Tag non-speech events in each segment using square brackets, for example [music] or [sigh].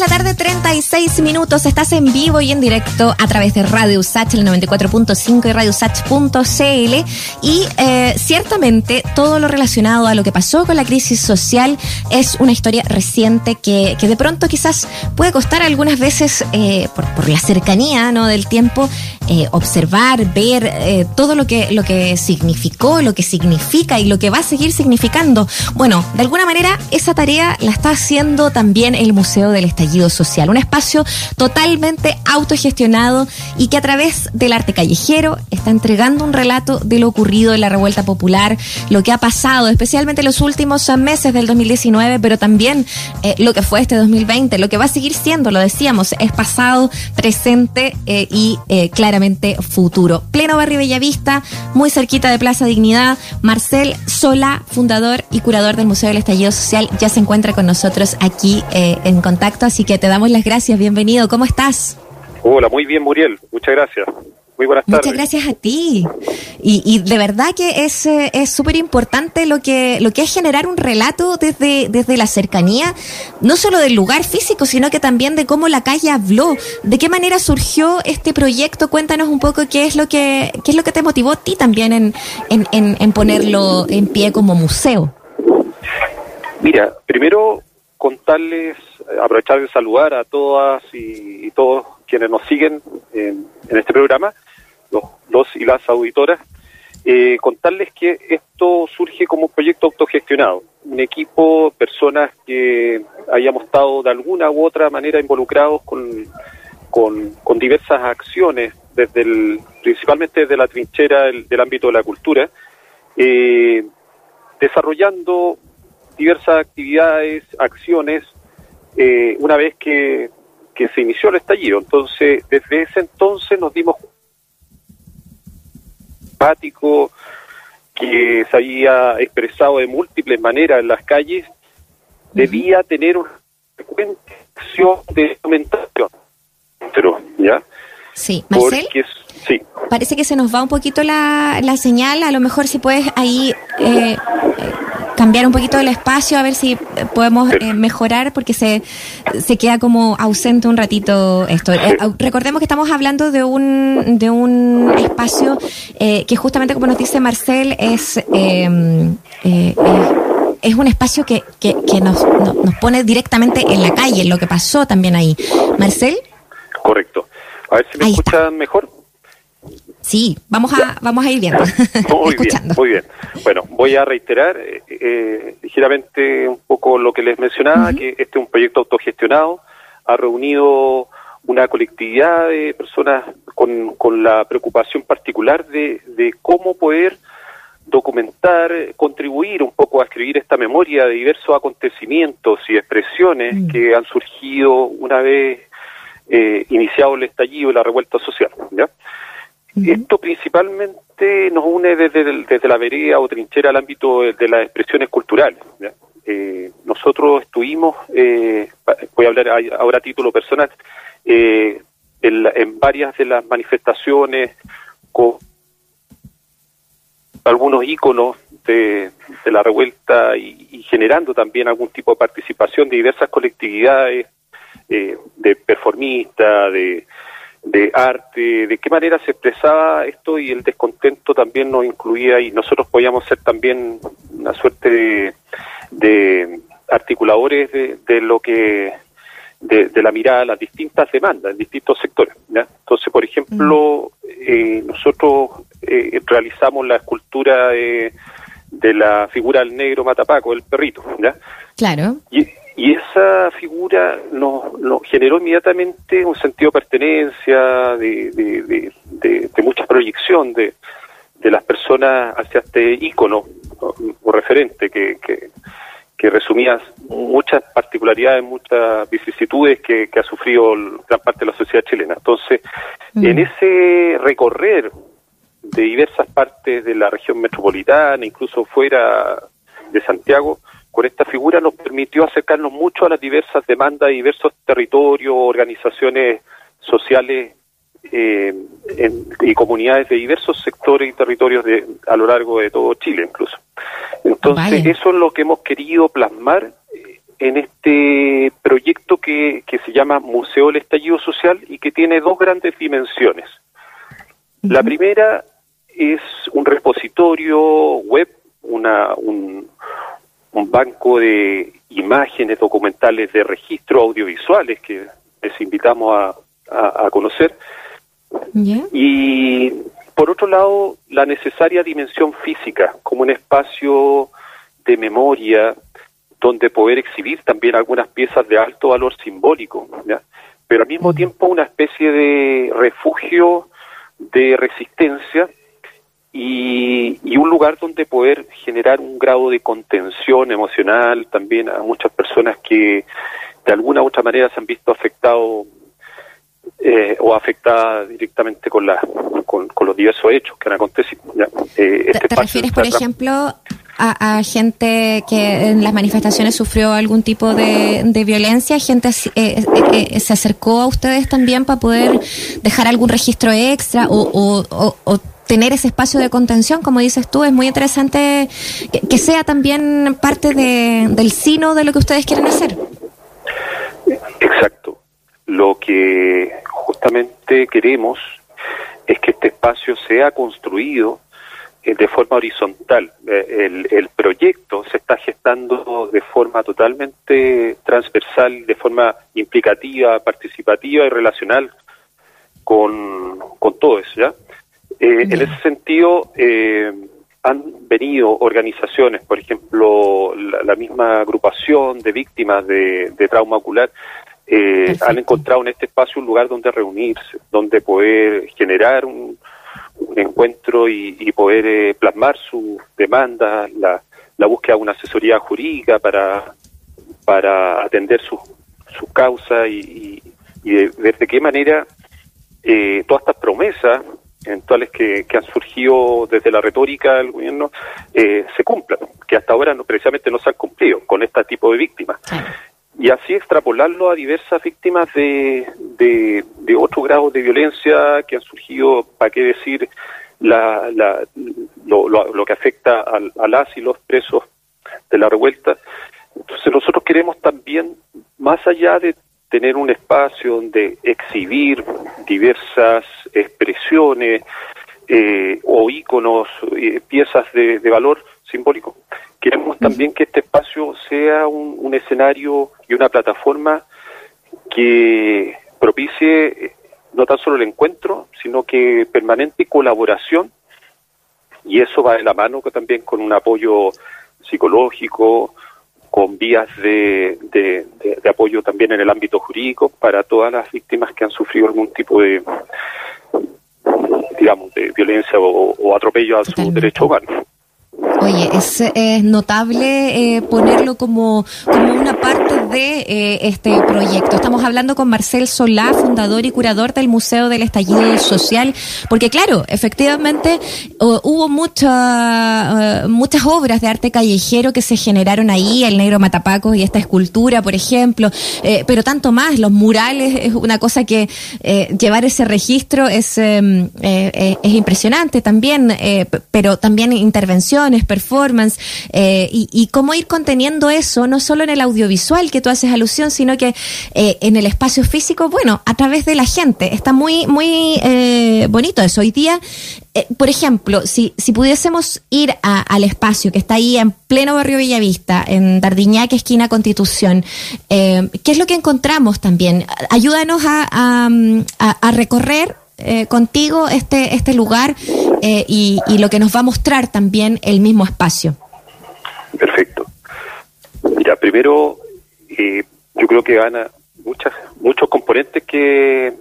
de la tarde, 36 minutos. Estás en vivo y en directo a través de Radio Usach, el 94.5 y radiosach.cl. Y eh, ciertamente todo lo relacionado a lo que pasó con la crisis social es una historia reciente que, que de pronto quizás puede costar algunas veces, eh, por, por, la cercanía ¿no? del tiempo, eh, observar, ver todo lo que, lo que significó, lo que significa y lo que va a seguir significando. Bueno, de alguna manera esa tarea la está haciendo también el Museo del Estallido Social, un espacio totalmente autogestionado y que a través del arte callejero está entregando un relato de lo ocurrido en la revuelta popular, lo que ha pasado, especialmente en los últimos meses del 2019, pero también eh, lo que fue este 2020, lo que va a seguir siendo, lo decíamos, es pasado, presente eh, y eh, claramente futuro. Pleno Barrio Bellavista, muy cerquita de Plaza Dignidad, Marcel Sola, fundador y curador del Museo del Estallido Social, ya se encuentra con nosotros aquí en contacto, así que te damos las gracias, bienvenido, ¿cómo estás? Hola, muy bien Muriel, muchas gracias. Muy buenas tardes. Muchas gracias a ti. Y, y de verdad que es es súper importante lo que lo que es generar un relato desde desde la cercanía, no solo del lugar físico, sino que también de cómo la calle habló. ¿De qué manera surgió este proyecto? Cuéntanos un poco qué es lo que qué es lo que te motivó a ti también en, en, en, en ponerlo en pie como museo. Mira, primero contarles, aprovechar de saludar a todas y, todos quienes nos siguen en, en este programa los, los y las auditoras, eh, contarles que esto surge como un proyecto autogestionado, un equipo, personas que hayamos estado de alguna u otra manera involucrados con, con, con diversas acciones, desde el, principalmente desde la trinchera del, del ámbito de la cultura, eh, desarrollando diversas actividades, acciones, eh, una vez que, que se inició el estallido. Entonces, desde ese entonces nos dimos simpático que se había expresado de múltiples maneras en las calles, debía tener una frecuente acción de aumentación. Pero, ¿ya? Sí, Marcel. Porque, sí. Parece que se nos va un poquito la, la señal. A lo mejor si puedes ahí eh, cambiar un poquito el espacio, a ver si podemos eh, mejorar, porque se, se queda como ausente un ratito esto. Eh, recordemos que estamos hablando de un, de un espacio eh, que justamente, como nos dice Marcel, es... es un espacio que, que, que nos, nos, nos pone directamente en la calle, en lo que pasó también ahí. Marcel. Correcto. A ver si me escuchan mejor. Sí, vamos a, vamos a ir viendo. [laughs] [laughs] Muy bien, muy bien. Bueno, voy a reiterar eh, eh, ligeramente un poco lo que les mencionaba, uh -huh. que este es un proyecto autogestionado, ha reunido una colectividad de personas con, con la preocupación particular de, de cómo poder documentar, contribuir un poco a escribir esta memoria de diversos acontecimientos y expresiones mm. que han surgido una vez eh, iniciado el estallido y la revuelta social. ¿ya? Uh -huh. Esto principalmente nos une desde, el, desde la vereda o trinchera al ámbito de, de las expresiones culturales. ¿ya? Eh, nosotros estuvimos, eh, voy a hablar ahora a título personal, eh, en, en, varias de las manifestaciones con algunos íconos de, de la revuelta y, y, generando también algún tipo de participación de diversas colectividades, eh, de performistas, de, de arte, de qué manera se expresaba esto y el descontento también nos incluía y nosotros podíamos ser también una suerte de, de articuladores de, de, lo que de, de, la mirada a las distintas demandas en distintos sectores. ¿ya? Entonces, por ejemplo, mm. eh, nosotros eh, realizamos la escultura de, de, la figura del negro Matapaco, el perrito. ¿ya? Claro. Y, y esa figura nos, nos, generó inmediatamente un sentido de pertenencia, de, de, de, de mucha proyección de, las personas hacia este ícono o, o referente que, que, que, resumía muchas particularidades, muchas vicisitudes que, que, ha sufrido gran parte de la sociedad chilena. Entonces, mm. en ese recorrer de diversas partes de la región metropolitana, incluso fuera de Santiago, con esta figura nos permitió acercarnos mucho a las diversas demandas de diversos territorios, organizaciones sociales eh, en, y comunidades de diversos sectores y territorios de, a lo largo de todo Chile incluso. Entonces Vaya. eso es lo que hemos querido plasmar en este proyecto que, que se llama Museo del Estallido Social y que tiene dos grandes dimensiones. La primera es un repositorio web, una, un, un banco de imágenes documentales de registro audiovisuales que les invitamos a, a, conocer. Y por otro lado, la necesaria dimensión física como un espacio de memoria donde poder exhibir también algunas piezas de alto valor simbólico, pero al mismo tiempo una especie de refugio de resistencia y, un lugar donde poder generar un grado de contención emocional también a muchas personas que de alguna u otra manera se han visto afectados eh, o afectadas directamente con, la, con, los diversos hechos que han acontecido. Eh, este ¿Te, refieres, por ejemplo, a, gente que en las manifestaciones sufrió algún tipo de, violencia? ¿Gente eh, se acercó a ustedes también para poder dejar algún registro extra o, o tener ese espacio de contención, como dices tú, es muy interesante que, sea también parte de, del sino de lo que ustedes quieren hacer. Exacto. Lo que justamente queremos es que este espacio sea construido eh, de forma horizontal. Eh, el, el, proyecto se está gestando de forma totalmente transversal, de forma implicativa, participativa y relacional con, con todo eso, ¿ya? Eh, en ese sentido, eh, han venido organizaciones, por ejemplo, la, misma agrupación de víctimas de, trauma ocular, eh, han encontrado en este espacio un lugar donde reunirse, donde poder generar un, encuentro y, poder plasmar su demanda, la, búsqueda de una asesoría jurídica para, para atender sus su causas y, y, de, de, qué manera todas estas promesas eventuales que, que han surgido desde la retórica del gobierno eh, se cumplan, que hasta ahora no, precisamente no se han cumplido con este tipo de víctimas. Y así extrapolarlo a diversas víctimas de, de, de otro grado de violencia que han surgido, para qué decir, la, la, lo, lo, que afecta a, a las y los presos de la revuelta. Entonces nosotros queremos también, más allá de tener un espacio donde exhibir diversas expresiones eh, o íconos, eh, piezas de, valor simbólico. Queremos también que este espacio sea un, escenario y una plataforma que propicie eh, no tan solo el encuentro, sino que permanente colaboración, y eso va de la mano también con un apoyo psicológico, con vías de, de, apoyo también en el ámbito jurídico para todas las víctimas que han sufrido algún tipo de, digamos, de violencia o, atropello a su derecho humano. Oye, es, notable eh, ponerlo como, como una parte de eh, este proyecto. Estamos hablando con Marcel Solá, fundador y curador del Museo del Estallido Social, porque claro, efectivamente hubo mucha, uh, muchas obras de arte callejero que se generaron ahí, el negro Matapacos y esta escultura, por ejemplo, eh, pero tanto más, los murales es una cosa que llevar ese registro es, em, es impresionante también, pero también intervención performance, eh, y, cómo ir conteniendo eso, no solo en el audiovisual que tú haces alusión, sino que eh, en el espacio físico, bueno, a través de la gente. Está muy, muy eh, bonito eso. Hoy día, por ejemplo, si, si pudiésemos ir al espacio que está ahí en pleno barrio Bellavista, en Dardiñac, esquina Constitución, ¿qué es lo que encontramos también? Ayúdanos a, a recorrer contigo este, este lugar eh, y, lo que nos va a mostrar también el mismo espacio. Perfecto. Mira, primero, eh, yo creo que gana muchas, muchos componentes que,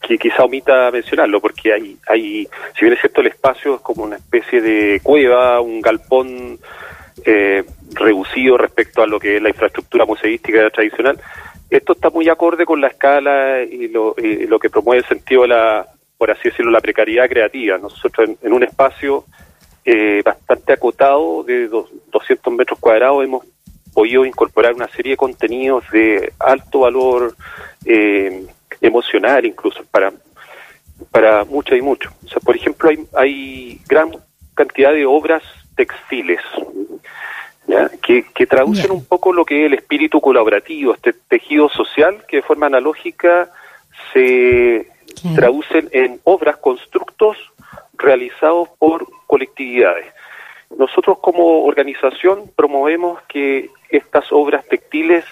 que quizá omita mencionarlo, porque hay, hay, si bien es cierto, el espacio es como una especie de cueva, un galpón reducido respecto a lo que es la infraestructura museística tradicional, esto está muy acorde con la escala y lo, lo que promueve el sentido de la, por así decirlo, la precariedad creativa. Nosotros en, un espacio eh, bastante acotado de 200 metros cuadrados hemos podido incorporar una serie de contenidos de alto valor eh, emocional incluso para para muchos y muchos. O sea, por ejemplo, hay, hay gran cantidad de obras textiles Que, que, traducen un poco lo que es el espíritu colaborativo, este tejido social que de forma analógica se traducen en obras, constructos realizados por colectividades. Nosotros como organización promovemos que estas obras textiles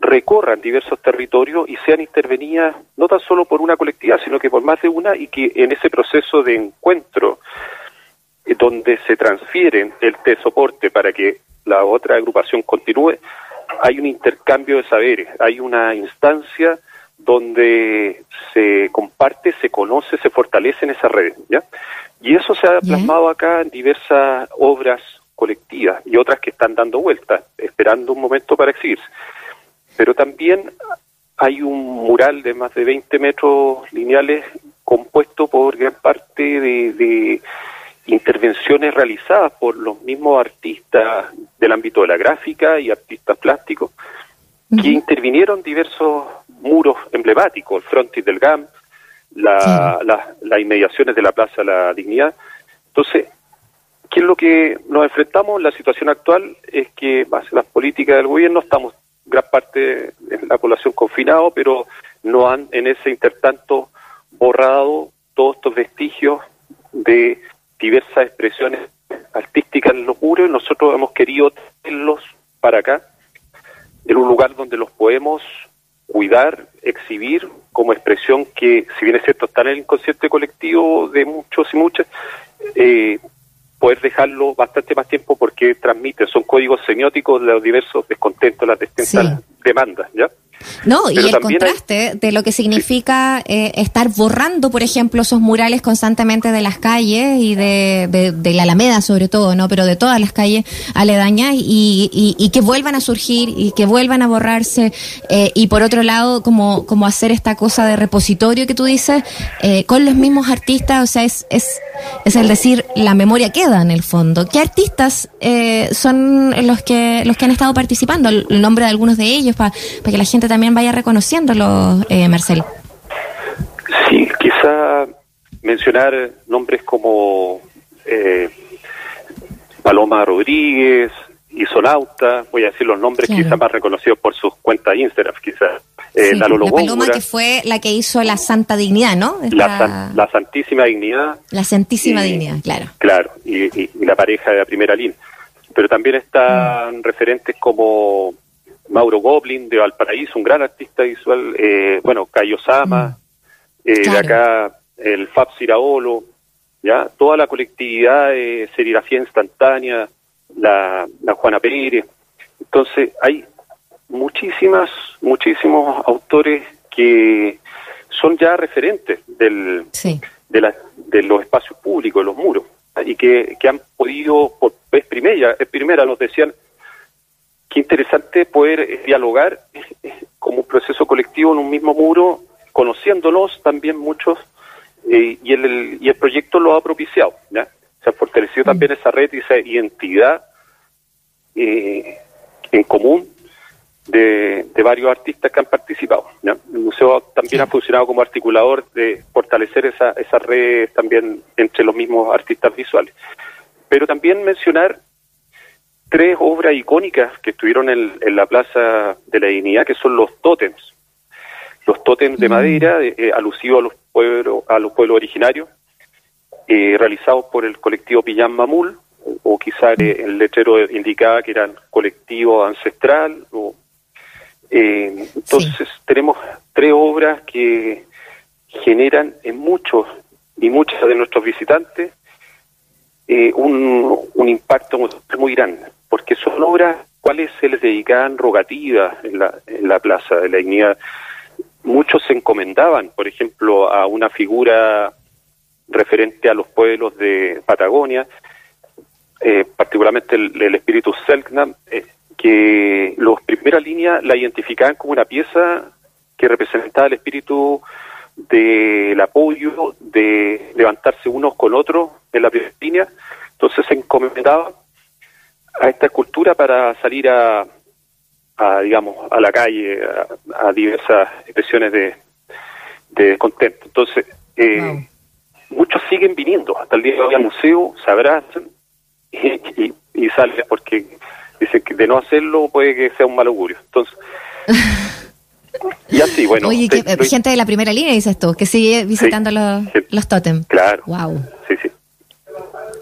recorran diversos territorios y sean intervenidas no tan solo por una colectividad, sino que por más de una y que en ese proceso de encuentro eh, donde se transfieren el de soporte para que la otra agrupación continúe, hay un intercambio de saberes, hay una instancia donde se comparte, se conoce, se fortalece en esa red. ¿ya? Y eso se ha plasmado acá en diversas obras colectivas y otras que están dando vueltas, esperando un momento para exhibirse. Pero también hay un mural de más de 20 metros lineales compuesto por gran parte de, intervenciones realizadas por los mismos artistas del ámbito de la gráfica y artistas plásticos que intervinieron diversos muros emblemáticos, el frontis del GAM, la, las inmediaciones de la Plaza La Dignidad. Entonces, ¿qué es lo que nos enfrentamos? La situación actual es que, las políticas del gobierno, estamos gran parte de la población confinado, pero no han en ese intertanto borrado todos estos vestigios de diversas expresiones artísticas en los muros y nosotros hemos querido tenerlos para acá, en un lugar donde los podemos cuidar, exhibir como expresión que, si bien es cierto, está en el inconsciente colectivo de muchos y muchas, eh, poder dejarlo bastante más tiempo porque transmite, son códigos semióticos de los diversos descontentos, las distintas demandas, ¿ya? No, y el contraste de lo que significa eh, estar borrando, por ejemplo, esos murales constantemente de las calles y de, de, la Alameda sobre todo, ¿no? Pero de todas las calles aledañas y, y, que vuelvan a surgir y que vuelvan a borrarse. Eh, y por otro lado, como, como hacer esta cosa de repositorio que tú dices, eh, con los mismos artistas, o sea, es, es, es el decir, la memoria queda en el fondo. ¿Qué artistas son los que, los que han estado participando? El, nombre de algunos de ellos para que la gente también vaya reconociéndolo, eh, Marcel. Sí, quizá mencionar nombres como eh, Paloma Rodríguez, Isonauta, voy a decir los nombres quizá más reconocidos por sus cuentas Instagram, quizás. Eh, la, Paloma que fue la que hizo la Santa Dignidad, ¿no? La, Santísima Dignidad. La Santísima Dignidad, claro. Claro, y, la pareja de la primera línea. Pero también están mm. referentes como Mauro Goblin de Valparaíso, un gran artista visual, eh, bueno, Cayo Sama, mm. eh, de acá el Fab Siraolo, ya, toda la colectividad de serigrafía instantánea, la, Juana Pérez. Entonces, hay muchísimas, muchísimos autores que son ya referentes del, de, la, de los espacios públicos, los muros, y que, que han podido, por vez primera, primera nos decían, qué interesante poder eh, dialogar eh, como un proceso colectivo en un mismo muro, conociéndonos también muchos, eh, y, el, y el proyecto lo ha propiciado. Se ha fortalecido mm. también esa red y esa identidad en común de, varios artistas que han participado. El museo también ha funcionado como articulador de fortalecer esa, esa red también entre los mismos artistas visuales. Pero también mencionar tres obras icónicas que estuvieron en, la Plaza de la Dignidad, que son los tótems. Los tótems de mm. madera, eh, alusivos a los pueblos, a los pueblos originarios, eh, realizados por el colectivo Pillán Mamul, o, quizá el letrero indicaba que eran colectivo ancestral. O, eh, entonces tenemos tres obras que generan en muchos y muchas de nuestros visitantes un, un impacto muy grande porque son obras cuales se les dedicaban rogativas en la, en la Plaza de la Dignidad. Muchos se encomendaban, por ejemplo, a una figura referente a los pueblos de Patagonia, eh, particularmente el, espíritu Selknam, eh, que los primeras líneas la identificaban como una pieza que representaba el espíritu del apoyo, de levantarse unos con otros en la primera línea. Entonces se encomendaban a esta cultura para salir a, digamos, a la calle, a, diversas expresiones de, de descontento. Entonces, eh, muchos siguen viniendo hasta el día de hoy al museo, se abrazan y, y, salen porque Dice que de no hacerlo puede que sea un mal augurio. Entonces, y así, bueno. Oye, gente de la primera línea, dices tú, que sigue visitando los, los tótem. Claro. Wow. Sí, sí.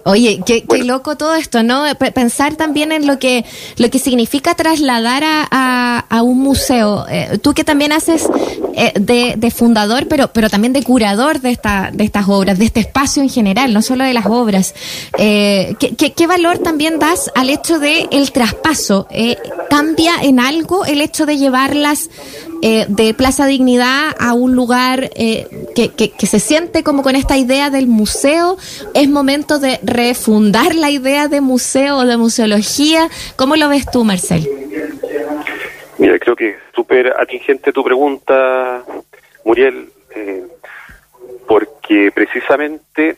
Oye, qué, loco todo esto, ¿no? pensar también en lo que lo que significa trasladar a, a, un museo. Eh, tú que también haces eh, de, fundador, pero pero también de curador de esta de estas obras, de este espacio en general, no solo de las obras. Eh, ¿qué, qué, valor también das al hecho de el traspaso? ¿Cambia en algo el hecho de llevarlas de Plaza Dignidad a un lugar que, que, que se siente como con esta idea del museo? ¿Es momento de refundar la idea de museo o de museología. ¿Cómo lo ves tú, Marcel? Mira, creo que súper atingente tu pregunta, Muriel, eh, porque precisamente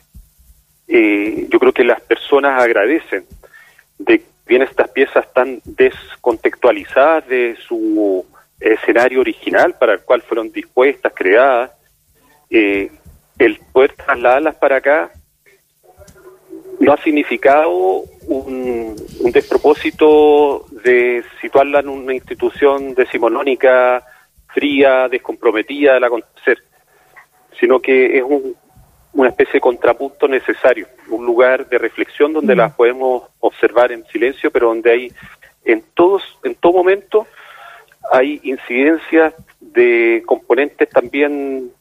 eh, yo creo que las personas agradecen de bien estas piezas tan descontextualizadas de su escenario original para el cual fueron dispuestas, creadas, eh, el poder trasladarlas para acá no ha significado un, despropósito de situarla en una institución decimonónica, fría, descomprometida del acontecer, sino que es una especie de contrapunto necesario, un lugar de reflexión donde las podemos observar en silencio, pero donde hay en todos, en todo momento hay incidencias de componentes también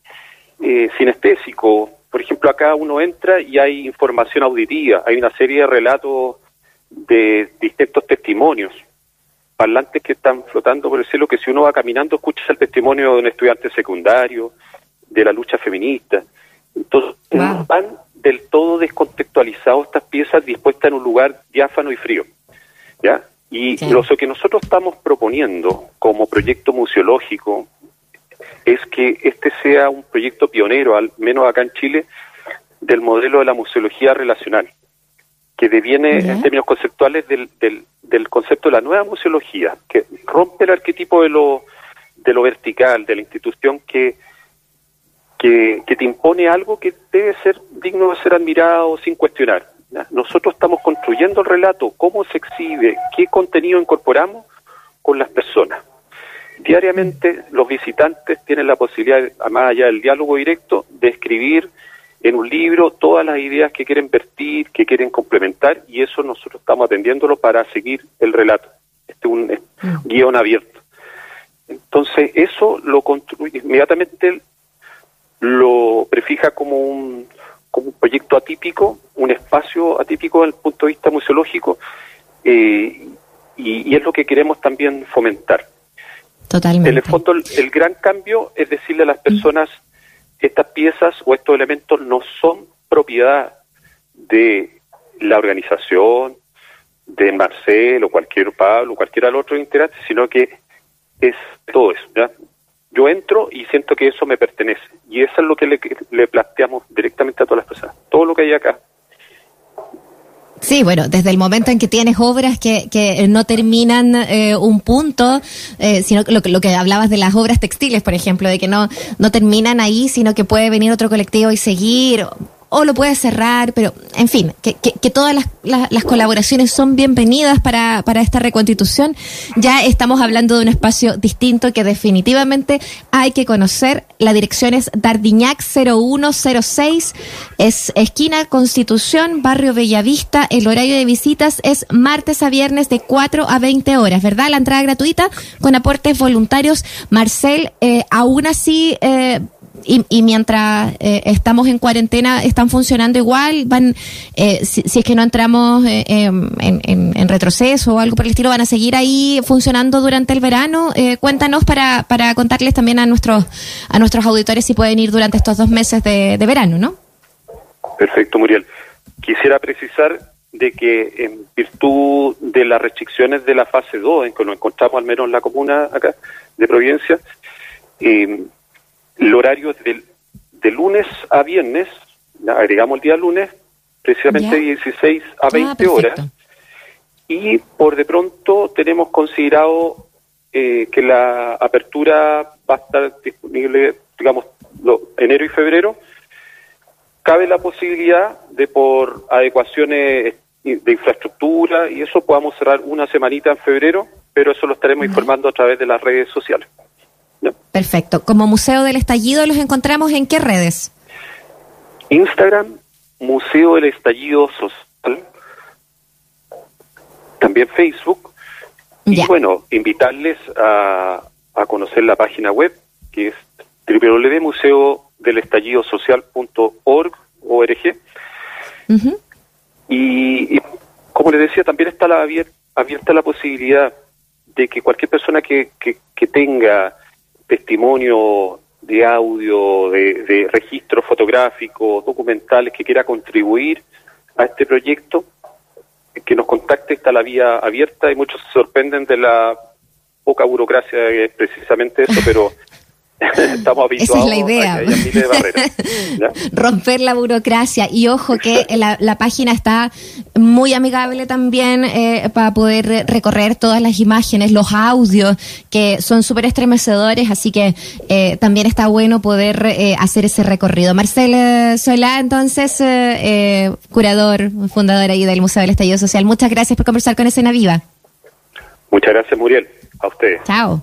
eh, sinestésicos, por ejemplo, acá uno entra y hay información auditiva, hay una serie de relatos de distintos testimonios, parlantes que están flotando por el cielo, que si uno va caminando escucha el testimonio de un estudiante secundario, de la lucha feminista. Entonces, van del todo descontextualizados estas piezas dispuestas en un lugar diáfano y frío. ¿ya? Y lo que nosotros estamos proponiendo como proyecto museológico, es que este sea un proyecto pionero, al menos acá en Chile, del modelo de la museología relacional, que deviene en términos conceptuales del, del, concepto de la nueva museología, que rompe el arquetipo de lo, de lo vertical, de la institución que, que, te impone algo que debe ser digno de ser admirado sin cuestionar. Nosotros estamos construyendo el relato, cómo se exhibe, qué contenido incorporamos con las personas. Diariamente los visitantes tienen la posibilidad, más allá del diálogo directo, de escribir en un libro todas las ideas que quieren vertir, que quieren complementar, y eso nosotros estamos atendiéndolo para seguir el relato. Este es un, mm. guion abierto. Entonces, eso lo construye, inmediatamente lo prefija como un, como un proyecto atípico, un espacio atípico desde el punto de vista museológico, eh, y es lo que queremos también fomentar. Totalmente. En el fondo, el, gran cambio es decirle a las personas, estas piezas o estos elementos no son propiedad de la organización, de Marcel o cualquier Pablo o cualquiera otro integrante, sino que es todo eso. ¿ya? Yo entro y siento que eso me pertenece. Y eso es lo que le, planteamos directamente a todas las personas. Todo lo que hay acá Sí, bueno, desde el momento en que tienes obras que, que no terminan eh, un punto, eh, sino lo, lo que hablabas de las obras textiles, por ejemplo, de que no, no terminan ahí, sino que puede venir otro colectivo y seguir, o lo puedes cerrar, pero en fin, que, que, todas las, las, colaboraciones son bienvenidas para, para esta reconstitución. Ya estamos hablando de un espacio distinto que definitivamente hay que conocer. La dirección es Dardiñac 0106, es esquina Constitución, barrio Bellavista. El horario de visitas es martes a viernes de 4 a 20 horas, ¿verdad? La entrada gratuita con aportes voluntarios. Marcel, eh, aún así... Eh, y, mientras eh, estamos en cuarentena están funcionando igual, van eh, si, es que no entramos eh, em, en, retroceso o algo por el estilo, van a seguir ahí funcionando durante el verano. cuéntanos para, para contarles también a nuestros a nuestros auditores si pueden ir durante estos dos meses de, verano, ¿no? Perfecto, Muriel. Quisiera precisar de que en virtud de las restricciones de la fase 2, en que nos encontramos al menos en la comuna acá de Providencia, eh, el horario es de, lunes a viernes, agregamos el día lunes, precisamente 16 a 20 ah, horas. Y por de pronto tenemos considerado eh, que la apertura va a estar disponible, digamos, enero y febrero. Cabe la posibilidad de por adecuaciones de infraestructura y eso podamos cerrar una semanita en febrero, pero eso lo estaremos informando a través de las redes sociales. Perfecto. Como Museo del Estallido, ¿los encontramos en qué redes? Instagram, Museo del Estallido Social, también Facebook. Y bueno, invitarles a, a conocer la página web, que es www.museodelestallidosocial.org. org. y, como les decía, también está la abierta, la posibilidad de que cualquier persona que, que, tenga testimonio de audio, de, de registros fotográficos, documentales, que quiera contribuir a este proyecto, que nos contacte, está la vía abierta y muchos se sorprenden de la poca burocracia, es precisamente eso, pero [laughs] estamos habituados Esa es la idea. [laughs] Romper la burocracia. Y ojo que la, página está muy amigable también eh, para poder recorrer todas las imágenes, los audios, que son súper estremecedores, así que eh, también está bueno poder eh, hacer ese recorrido. Marcel Solá, entonces, curador, fundador ahí del Museo del Estallido Social, muchas gracias por conversar con Escena Viva. Muchas gracias, Muriel. A ustedes. Chao.